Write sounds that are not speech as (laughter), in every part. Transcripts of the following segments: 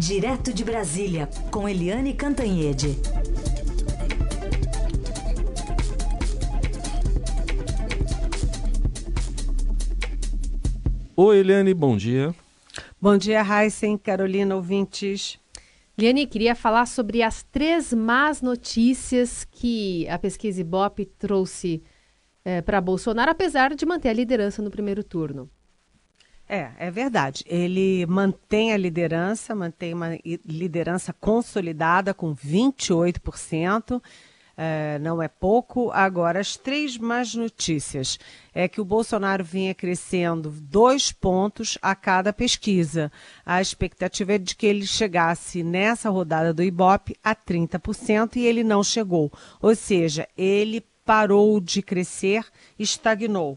Direto de Brasília, com Eliane Cantanhede. Oi, Eliane, bom dia. Bom dia, Heisen, Carolina, ouvintes. Eliane, queria falar sobre as três más notícias que a pesquisa Ibope trouxe é, para Bolsonaro, apesar de manter a liderança no primeiro turno. É, é verdade. Ele mantém a liderança, mantém uma liderança consolidada com 28%. É, não é pouco. Agora, as três más notícias é que o Bolsonaro vinha crescendo dois pontos a cada pesquisa. A expectativa é de que ele chegasse nessa rodada do Ibope a 30% e ele não chegou. Ou seja, ele parou de crescer, estagnou.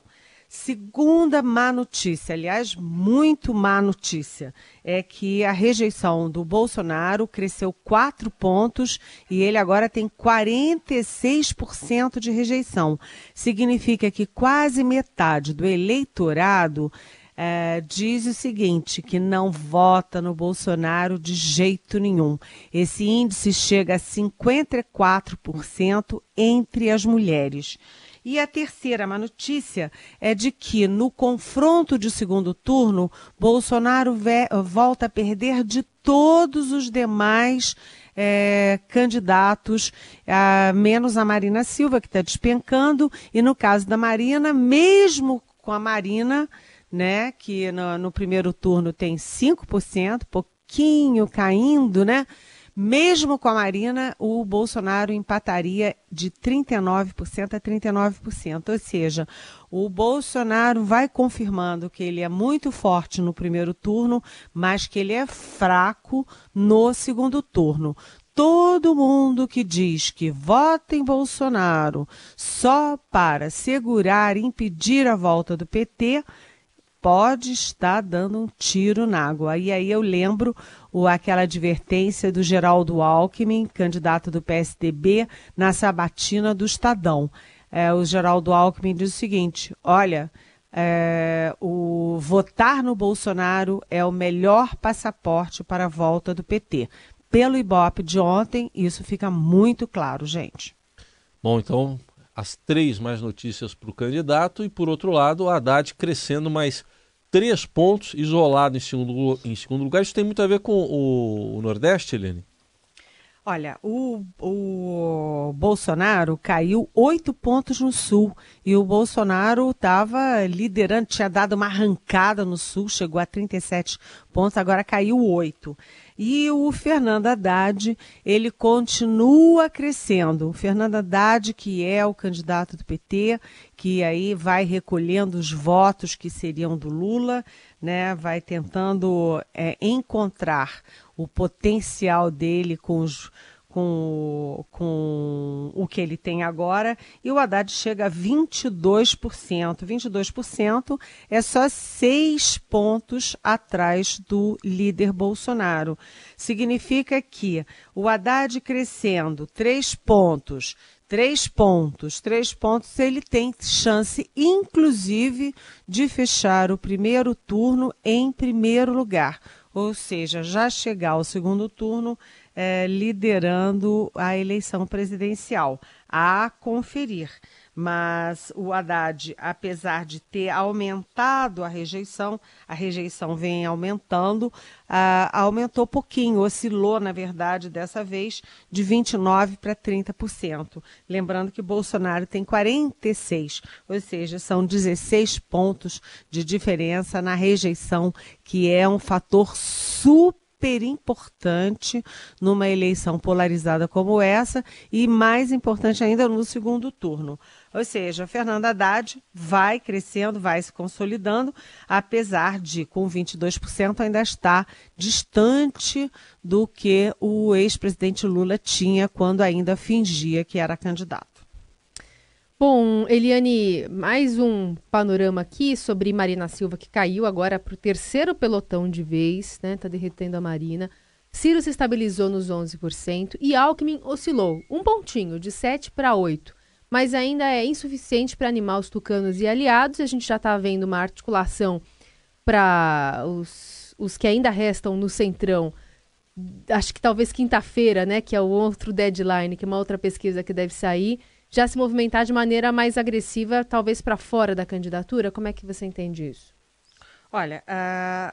Segunda má notícia, aliás, muito má notícia, é que a rejeição do Bolsonaro cresceu quatro pontos e ele agora tem 46% de rejeição. Significa que quase metade do eleitorado é, diz o seguinte: que não vota no Bolsonaro de jeito nenhum. Esse índice chega a 54% entre as mulheres. E a terceira má notícia é de que no confronto de segundo turno, Bolsonaro volta a perder de todos os demais é, candidatos, a, menos a Marina Silva, que está despencando, e no caso da Marina, mesmo com a Marina, né, que no, no primeiro turno tem 5%, pouquinho caindo, né? Mesmo com a Marina, o Bolsonaro empataria de 39% a 39%. Ou seja, o Bolsonaro vai confirmando que ele é muito forte no primeiro turno, mas que ele é fraco no segundo turno. Todo mundo que diz que vota em Bolsonaro só para segurar e impedir a volta do PT pode estar dando um tiro na água. E aí eu lembro o, aquela advertência do Geraldo Alckmin, candidato do PSDB, na sabatina do Estadão. É, o Geraldo Alckmin diz o seguinte: olha, é, o votar no Bolsonaro é o melhor passaporte para a volta do PT. Pelo Ibope de ontem, isso fica muito claro, gente. Bom, então as três mais notícias para o candidato e, por outro lado, o Haddad crescendo mais três pontos, isolado em segundo, em segundo lugar. Isso tem muito a ver com o, o Nordeste, Helene? Olha, o, o Bolsonaro caiu oito pontos no Sul e o Bolsonaro estava liderando, tinha dado uma arrancada no Sul, chegou a 37 pontos, agora caiu oito. E o Fernando Haddad, ele continua crescendo. O Fernando Haddad, que é o candidato do PT, que aí vai recolhendo os votos que seriam do Lula, né, vai tentando é, encontrar o potencial dele com os com, com o que ele tem agora, e o Haddad chega a 22%. 22% é só seis pontos atrás do líder Bolsonaro. Significa que o Haddad crescendo três pontos, três pontos, três pontos, ele tem chance, inclusive, de fechar o primeiro turno em primeiro lugar. Ou seja, já chegar ao segundo turno é, liderando a eleição presidencial. A conferir. Mas o Haddad, apesar de ter aumentado a rejeição, a rejeição vem aumentando, uh, aumentou pouquinho, oscilou, na verdade, dessa vez, de 29% para 30%. Lembrando que Bolsonaro tem 46%, ou seja, são 16 pontos de diferença na rejeição, que é um fator super super importante numa eleição polarizada como essa e mais importante ainda no segundo turno. Ou seja, Fernando Haddad vai crescendo, vai se consolidando, apesar de, com 22%, ainda estar distante do que o ex-presidente Lula tinha quando ainda fingia que era candidato. Bom, Eliane, mais um panorama aqui sobre Marina Silva, que caiu agora para o terceiro pelotão de vez, né? Está derretendo a Marina. Ciro se estabilizou nos 11% e Alckmin oscilou um pontinho, de 7 para 8, mas ainda é insuficiente para animar os tucanos e aliados. A gente já está vendo uma articulação para os, os que ainda restam no centrão acho que talvez quinta-feira, né, que é o outro deadline, que é uma outra pesquisa que deve sair, já se movimentar de maneira mais agressiva, talvez para fora da candidatura? Como é que você entende isso? Olha,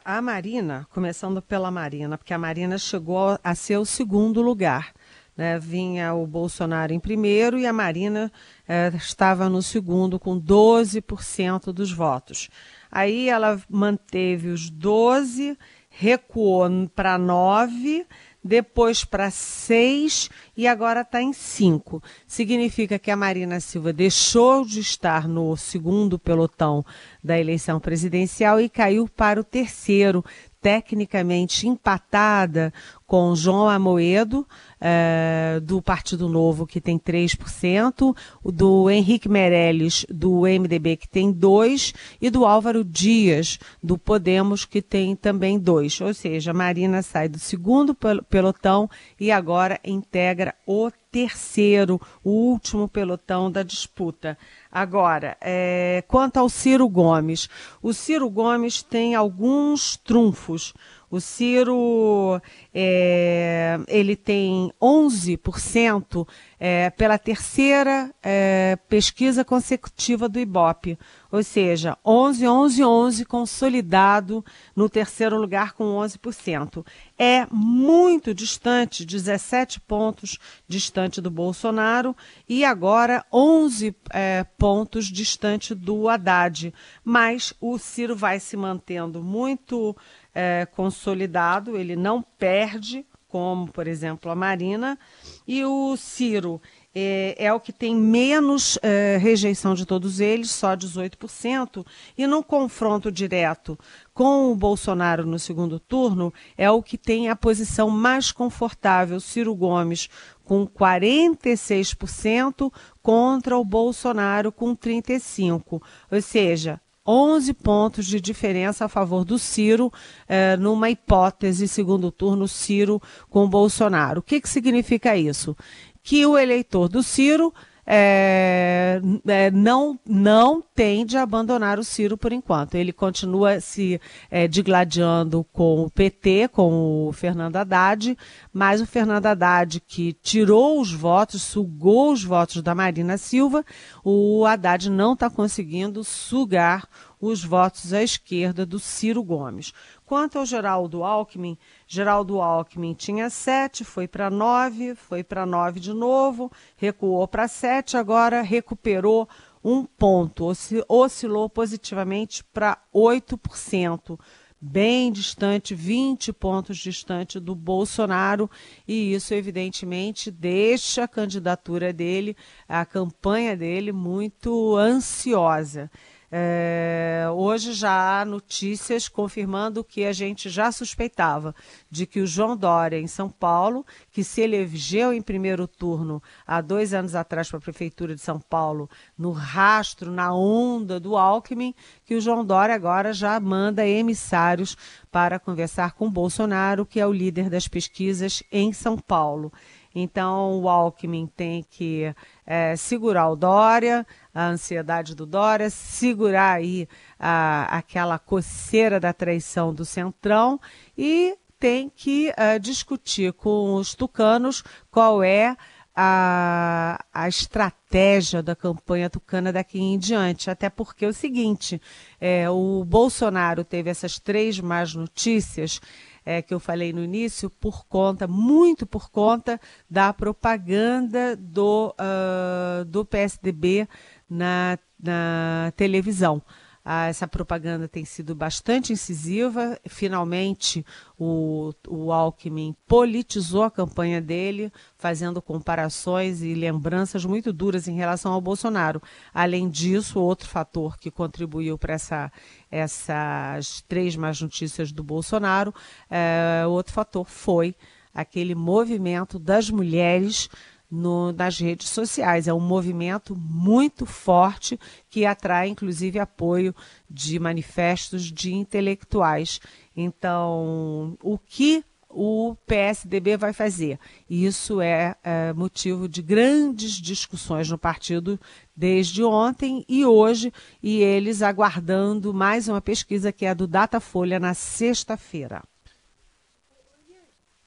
a, Marina, começando pela Marina, porque a Marina chegou a ser o segundo lugar. Né? Vinha o Bolsonaro em primeiro e a Marina eh, estava no segundo, com 12% dos votos. Aí ela manteve os 12, recuou para 9 depois para seis e agora está em cinco. Significa que a Marina Silva deixou de estar no segundo pelotão da eleição presidencial e caiu para o terceiro, tecnicamente empatada com João Amoedo, é, do Partido Novo, que tem 3%, do Henrique Meirelles, do MDB, que tem 2%, e do Álvaro Dias, do Podemos, que tem também 2%. Ou seja, Marina sai do segundo pelotão e agora integra o terceiro, o último pelotão da disputa. Agora, é, quanto ao Ciro Gomes, o Ciro Gomes tem alguns trunfos. O Ciro é, ele tem 11% é, pela terceira é, pesquisa consecutiva do IBOP, ou seja, 11, 11, 11 consolidado no terceiro lugar com 11%. É muito distante, 17 pontos distante do Bolsonaro e agora 11 é, pontos distante do Haddad. Mas o Ciro vai se mantendo muito é, consolidado, ele não perde, como, por exemplo, a Marina, e o Ciro. É, é, o que tem menos é, rejeição de todos eles, só 18%, e no confronto direto com o Bolsonaro no segundo turno, é o que tem a posição mais confortável, Ciro Gomes, com 46%, contra o Bolsonaro com 35%. Ou seja, 11 pontos de diferença a favor do Ciro, eh, numa hipótese, segundo turno, Ciro com Bolsonaro. O que, que significa isso? Que o eleitor do Ciro é, é, não, não tende a abandonar o Ciro por enquanto. Ele continua se é, digladiando com o PT, com o Fernando Haddad, mas o Fernando Haddad, que tirou os votos, sugou os votos da Marina Silva, o Haddad não está conseguindo sugar os votos à esquerda do Ciro Gomes. Quanto ao Geraldo Alckmin, Geraldo Alckmin tinha sete, foi para nove, foi para nove de novo, recuou para sete, agora recuperou um ponto, oscilou positivamente para 8%, bem distante, 20 pontos distante do Bolsonaro, e isso, evidentemente, deixa a candidatura dele, a campanha dele, muito ansiosa. É, hoje já há notícias confirmando que a gente já suspeitava de que o João Dória, em São Paulo, que se elegeu em primeiro turno há dois anos atrás para a Prefeitura de São Paulo, no rastro, na onda do Alckmin, que o João Dória agora já manda emissários para conversar com Bolsonaro, que é o líder das pesquisas em São Paulo. Então, o Alckmin tem que é, segurar o Dória, a ansiedade do Dória, segurar aí a, aquela coceira da traição do Centrão e tem que uh, discutir com os tucanos qual é a, a estratégia da campanha tucana daqui em diante. Até porque é o seguinte: é, o Bolsonaro teve essas três más notícias é, que eu falei no início, por conta, muito por conta da propaganda do, uh, do PSDB na, na televisão. Ah, essa propaganda tem sido bastante incisiva. Finalmente, o, o Alckmin politizou a campanha dele, fazendo comparações e lembranças muito duras em relação ao Bolsonaro. Além disso, outro fator que contribuiu para essa, essas três más notícias do Bolsonaro, é, outro fator foi aquele movimento das mulheres no, nas redes sociais. É um movimento muito forte que atrai, inclusive, apoio de manifestos de intelectuais. Então, o que o PSDB vai fazer? Isso é, é motivo de grandes discussões no partido desde ontem e hoje, e eles aguardando mais uma pesquisa que é do Datafolha na sexta-feira.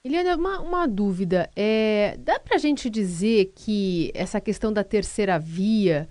Eliana, uma, uma dúvida. É, dá para a gente dizer que essa questão da terceira via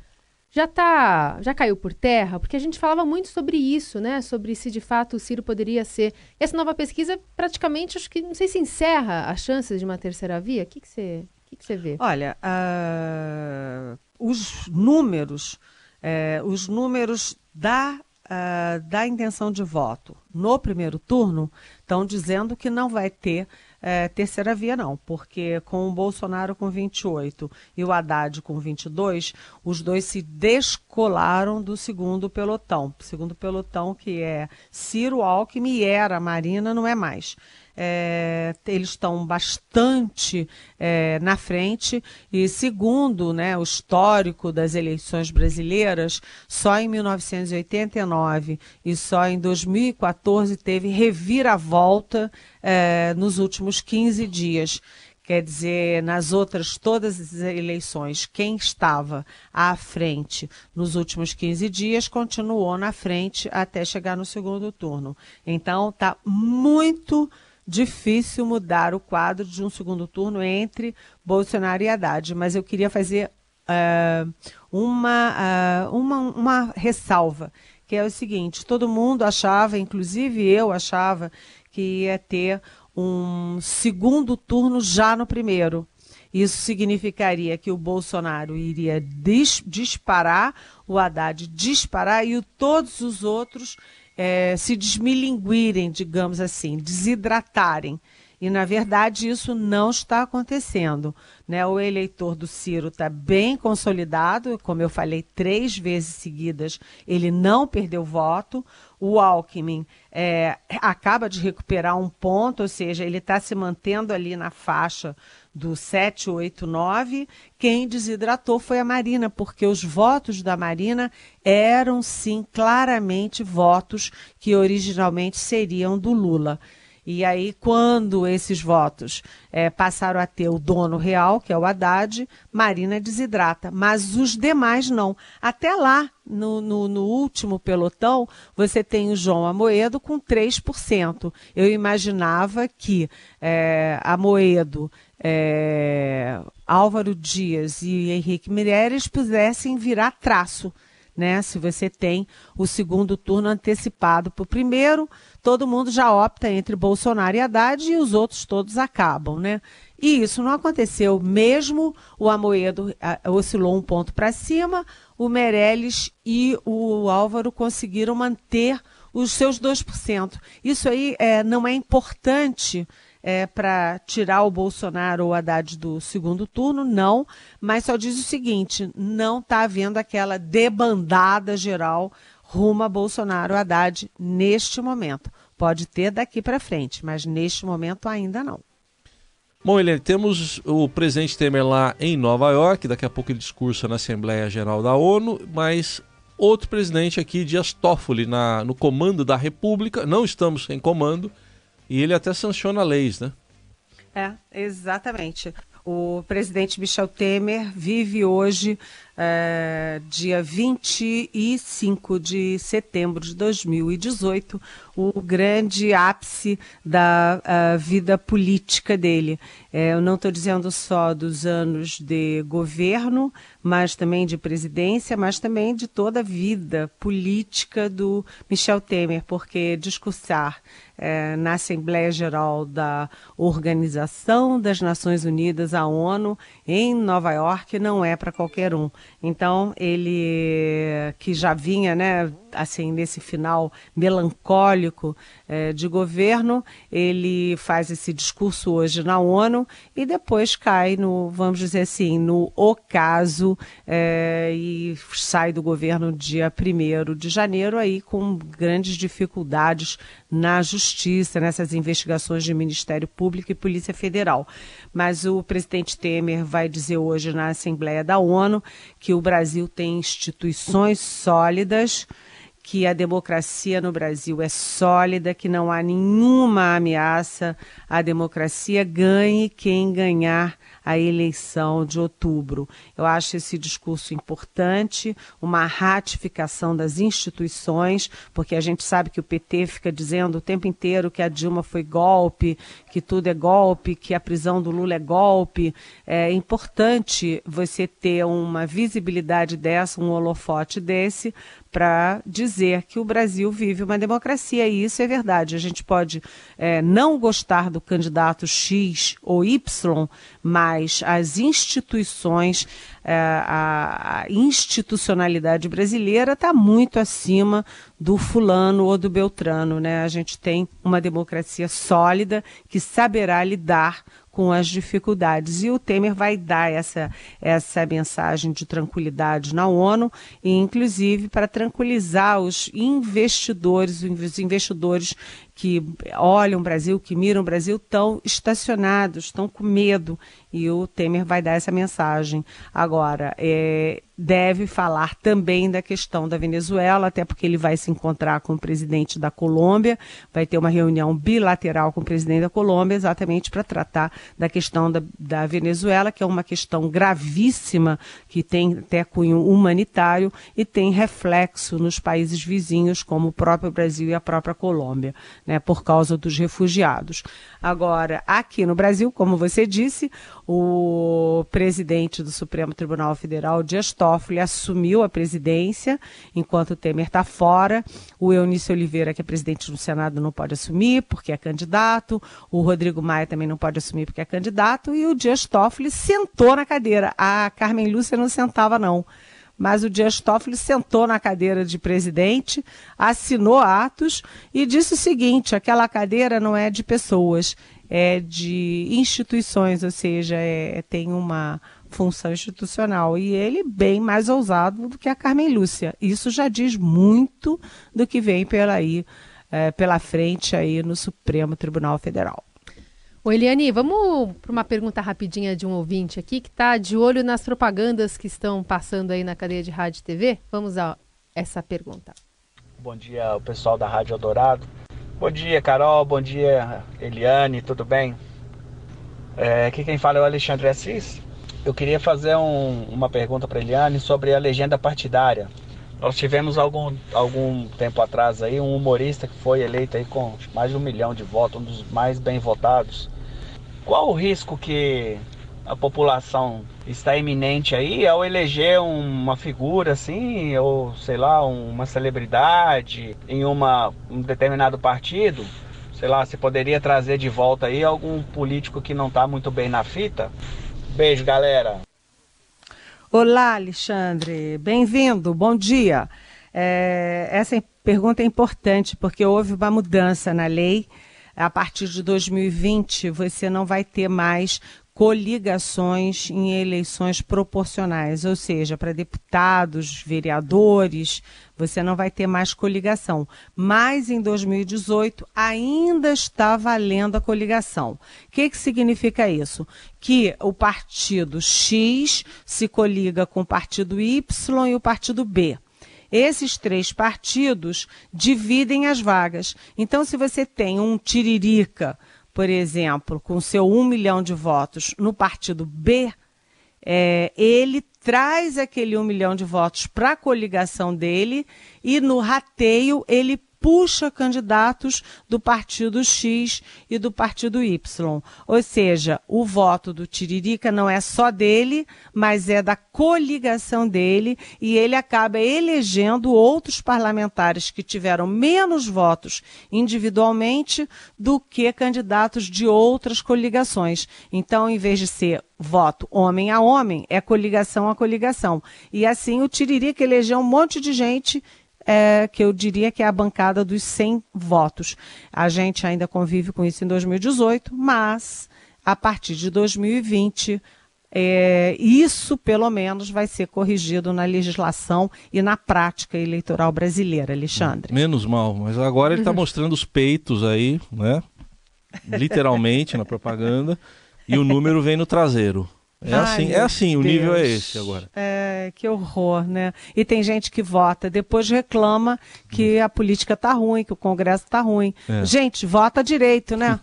já tá, já caiu por terra? Porque a gente falava muito sobre isso, né? Sobre se de fato o Ciro poderia ser. Essa nova pesquisa praticamente, acho que não sei se encerra as chances de uma terceira via. O que, que, você, que, que você vê? Olha, uh, os números, uh, os números da uh, da intenção de voto no primeiro turno estão dizendo que não vai ter é, terceira via, não, porque com o Bolsonaro com 28 e o Haddad com 22, os dois se descolaram do segundo pelotão. Segundo pelotão, que é Ciro Alckmin e era Marina, não é mais é, eles estão bastante é, na frente e segundo né, o histórico das eleições brasileiras, só em 1989 e só em 2014 teve reviravolta é, nos últimos 15 dias. Quer dizer, nas outras todas as eleições, quem estava à frente nos últimos 15 dias continuou na frente até chegar no segundo turno. Então, está muito difícil mudar o quadro de um segundo turno entre Bolsonaro e Haddad, mas eu queria fazer uh, uma, uh, uma, uma ressalva, que é o seguinte: todo mundo achava, inclusive eu achava, que ia ter um segundo turno já no primeiro. Isso significaria que o Bolsonaro iria dis disparar, o Haddad disparar e o, todos os outros é, se desmilinguirem, digamos assim, desidratarem. E, na verdade, isso não está acontecendo. Né? O eleitor do Ciro está bem consolidado, como eu falei três vezes seguidas, ele não perdeu voto. O Alckmin é, acaba de recuperar um ponto, ou seja, ele está se mantendo ali na faixa do 789, quem desidratou foi a Marina, porque os votos da Marina eram sim claramente votos que originalmente seriam do Lula. E aí, quando esses votos é, passaram a ter o dono real, que é o Haddad, Marina desidrata. Mas os demais não. Até lá, no, no, no, último pelotão, você tem o João Amoedo com 3%. Eu imaginava que é, Amoedo é, Álvaro Dias e Henrique Mireles pudessem virar traço. Né? Se você tem o segundo turno antecipado para o primeiro, todo mundo já opta entre Bolsonaro e Haddad e os outros todos acabam, né? E isso não aconteceu. Mesmo o Amoedo oscilou um ponto para cima, o Meirelles e o Álvaro conseguiram manter os seus 2%. Isso aí é, não é importante é, para tirar o Bolsonaro ou o Haddad do segundo turno, não, mas só diz o seguinte: não está havendo aquela debandada geral rumo a Bolsonaro ou Haddad neste momento. Pode ter daqui para frente, mas neste momento ainda não. Bom, Helene, temos o presidente Temer lá em Nova York, daqui a pouco ele discursa na Assembleia Geral da ONU, mas outro presidente aqui, Dias Toffoli, na, no comando da República, não estamos sem comando, e ele até sanciona leis, né? É, exatamente. O presidente Michel Temer vive hoje, é, dia 25 de setembro de 2018, o grande ápice da vida política dele. É, eu não estou dizendo só dos anos de governo, mas também de presidência, mas também de toda a vida política do Michel Temer, porque discursar é, na Assembleia Geral da Organização das Nações Unidas, a ONU, em Nova York, não é para qualquer um. Então, ele que já vinha, né, assim, nesse final melancólico é, de governo, ele faz esse discurso hoje na ONU e depois cai no, vamos dizer assim, no ocaso é, e sai do governo dia 1 de janeiro aí com grandes dificuldades na justiça, nessas investigações de Ministério Público e Polícia Federal. Mas o presidente Temer vai dizer hoje na Assembleia da ONU que o Brasil tem instituições sólidas que a democracia no Brasil é sólida, que não há nenhuma ameaça à democracia, ganhe quem ganhar a eleição de outubro. Eu acho esse discurso importante, uma ratificação das instituições, porque a gente sabe que o PT fica dizendo o tempo inteiro que a Dilma foi golpe, que tudo é golpe, que a prisão do Lula é golpe. É importante você ter uma visibilidade dessa, um holofote desse, para dizer que o Brasil vive uma democracia, e isso é verdade. A gente pode é, não gostar do candidato X ou Y, mas as instituições, é, a, a, institucionalidade brasileira está muito acima do fulano ou do beltrano. Né? A gente tem uma democracia sólida que saberá lidar com as dificuldades. E o Temer vai dar essa, essa mensagem de tranquilidade na ONU, e inclusive para tranquilizar os investidores, os investidores que olham o Brasil, que miram o Brasil, estão estacionados, estão com medo. E o Temer vai dar essa mensagem. Agora, é, deve falar também da questão da Venezuela, até porque ele vai se encontrar com o presidente da Colômbia, vai ter uma reunião bilateral com o presidente da Colômbia, exatamente para tratar da questão da, da Venezuela, que é uma questão gravíssima, que tem até cunho humanitário e tem reflexo nos países vizinhos, como o próprio Brasil e a própria Colômbia né, por causa dos refugiados. Agora, aqui no Brasil, como você disse, o presidente do Supremo Tribunal Federal, Dias Toffoli, assumiu a presidência enquanto o Temer está fora. O Eunício Oliveira, que é presidente do Senado, não pode assumir porque é candidato. O Rodrigo Maia também não pode assumir porque é candidato. E o Dias Toffoli sentou na cadeira. A Carmen Lúcia não sentava, não mas o Dias Toffoli sentou na cadeira de presidente, assinou atos e disse o seguinte: aquela cadeira não é de pessoas, é de instituições, ou seja, é, tem uma função institucional. E ele bem mais ousado do que a Carmen Lúcia. Isso já diz muito do que vem pela, aí, é, pela frente aí no Supremo Tribunal Federal. Ô Eliane, vamos para uma pergunta rapidinha de um ouvinte aqui que está de olho nas propagandas que estão passando aí na cadeia de rádio e TV. Vamos a essa pergunta. Bom dia, o pessoal da Rádio Eldorado. Bom dia, Carol. Bom dia, Eliane. Tudo bem? É, aqui quem fala é o Alexandre Assis. Eu queria fazer um, uma pergunta para Eliane sobre a legenda partidária. Nós tivemos algum, algum tempo atrás aí um humorista que foi eleito aí com mais de um milhão de votos, um dos mais bem votados. Qual o risco que a população está iminente aí ao eleger uma figura assim, ou sei lá, uma celebridade em uma, um determinado partido? Sei lá, se poderia trazer de volta aí algum político que não está muito bem na fita? Beijo, galera! Olá, Alexandre, bem-vindo, bom dia. É, essa pergunta é importante porque houve uma mudança na lei. A partir de 2020, você não vai ter mais coligações em eleições proporcionais, ou seja, para deputados, vereadores, você não vai ter mais coligação. Mas em 2018 ainda está valendo a coligação. O que, que significa isso? Que o partido X se coliga com o partido Y e o partido B. Esses três partidos dividem as vagas. Então, se você tem um tiririca por exemplo, com seu um milhão de votos no partido B, é, ele traz aquele um milhão de votos para a coligação dele e no rateio ele puxa candidatos do partido X e do partido Y. Ou seja, o voto do Tiririca não é só dele, mas é da coligação dele e ele acaba elegendo outros parlamentares que tiveram menos votos individualmente do que candidatos de outras coligações. Então, em vez de ser voto homem a homem, é coligação a coligação. E assim o Tiririca elegeu um monte de gente é, que eu diria que é a bancada dos 100 votos. A gente ainda convive com isso em 2018, mas a partir de 2020, é, isso pelo menos vai ser corrigido na legislação e na prática eleitoral brasileira, Alexandre. Menos mal, mas agora ele está mostrando os peitos aí, né? Literalmente na propaganda, e o número vem no traseiro. É Ai, assim, é assim, o nível é Deus. esse agora. É, que horror, né? E tem gente que vota, depois reclama que a política tá ruim, que o Congresso tá ruim. É. Gente, vota direito, né?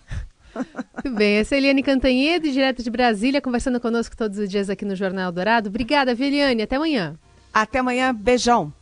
(laughs) Muito bem, essa é a Eliane Cantanhede, direto de Brasília, conversando conosco todos os dias aqui no Jornal Dourado. Obrigada, Eliane? Até amanhã. Até amanhã, beijão.